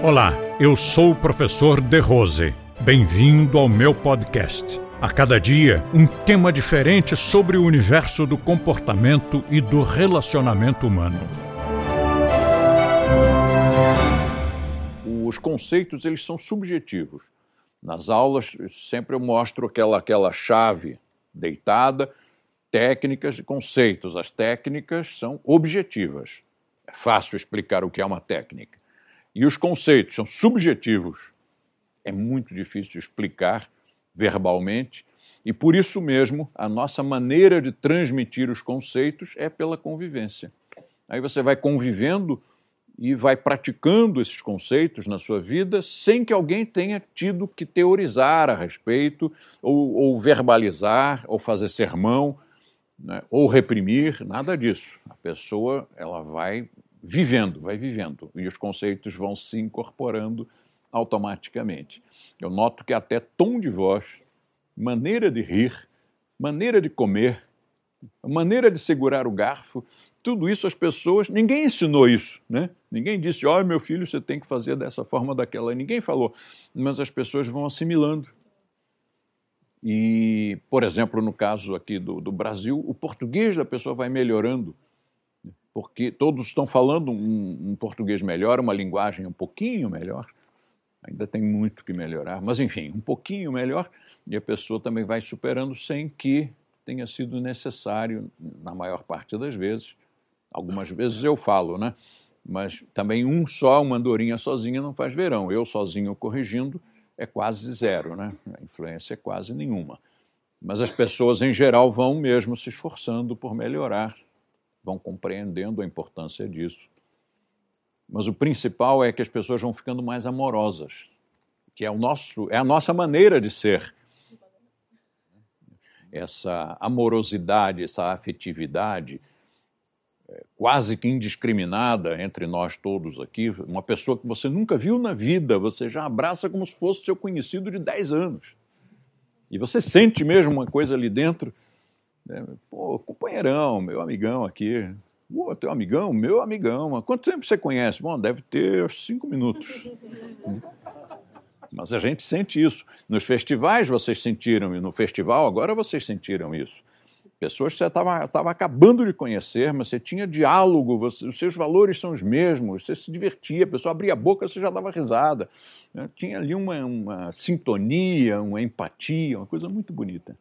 Olá, eu sou o professor De Rose. Bem-vindo ao meu podcast. A cada dia, um tema diferente sobre o universo do comportamento e do relacionamento humano. Os conceitos eles são subjetivos. Nas aulas sempre eu mostro aquela aquela chave deitada, técnicas e conceitos. As técnicas são objetivas. É fácil explicar o que é uma técnica e os conceitos são subjetivos, é muito difícil explicar verbalmente, e por isso mesmo a nossa maneira de transmitir os conceitos é pela convivência. Aí você vai convivendo e vai praticando esses conceitos na sua vida sem que alguém tenha tido que teorizar a respeito, ou, ou verbalizar, ou fazer sermão, né, ou reprimir, nada disso. A pessoa ela vai vivendo, vai vivendo, e os conceitos vão se incorporando automaticamente. Eu noto que até tom de voz, maneira de rir, maneira de comer, maneira de segurar o garfo, tudo isso as pessoas, ninguém ensinou isso, né? Ninguém disse, olha meu filho, você tem que fazer dessa forma, daquela. Ninguém falou, mas as pessoas vão assimilando. E, por exemplo, no caso aqui do, do Brasil, o português da pessoa vai melhorando porque todos estão falando um, um, português melhor, uma linguagem um pouquinho melhor. Ainda tem muito que melhorar, mas enfim, um pouquinho melhor, e a pessoa também vai superando sem que tenha sido necessário, na maior parte das vezes. Algumas vezes eu falo, né? Mas também um só, uma andorinha sozinha não faz verão. Eu sozinho corrigindo é quase zero, né? A influência é quase nenhuma. Mas as pessoas em geral vão mesmo se esforçando por melhorar vão compreendendo a importância disso. Mas o principal é que as pessoas vão ficando mais amorosas, que é, o nosso, é a nossa maneira de ser. Essa amorosidade, essa afetividade, é, quase que indiscriminada entre nós todos aqui, uma pessoa que você nunca viu na vida, você já abraça como se fosse seu conhecido de 10 anos. E você sente mesmo uma coisa ali dentro né? Pô, companheirão, meu amigão aqui. Pô, teu amigão? Meu amigão. Há quanto tempo você conhece? Bom, deve ter cinco minutos. Mas a gente sente isso. Nos festivais vocês sentiram, e no festival agora vocês sentiram isso. Pessoas que você estava acabando de conhecer, mas você tinha diálogo, você, os seus valores são os mesmos, você se divertia, a pessoa abria a boca, você já dava risada. Tinha ali uma, uma sintonia, uma empatia, uma coisa muito bonita.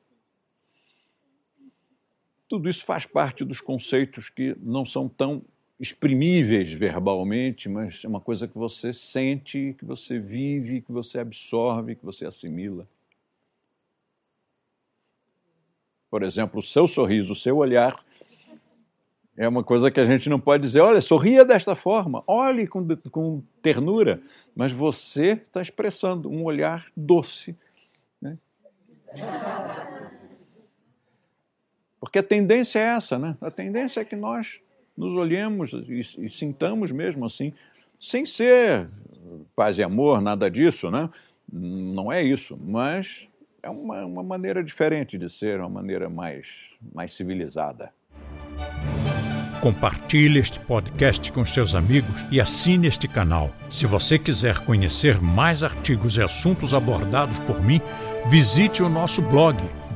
Tudo isso faz parte dos conceitos que não são tão exprimíveis verbalmente, mas é uma coisa que você sente, que você vive, que você absorve, que você assimila. Por exemplo, o seu sorriso, o seu olhar é uma coisa que a gente não pode dizer, olha, sorria desta forma, olhe com, com ternura, mas você está expressando um olhar doce. Né? Porque a tendência é essa, né? A tendência é que nós nos olhemos e, e sintamos mesmo assim, sem ser paz e amor, nada disso, né? Não é isso, mas é uma, uma maneira diferente de ser, uma maneira mais, mais civilizada. Compartilhe este podcast com seus amigos e assine este canal. Se você quiser conhecer mais artigos e assuntos abordados por mim, visite o nosso blog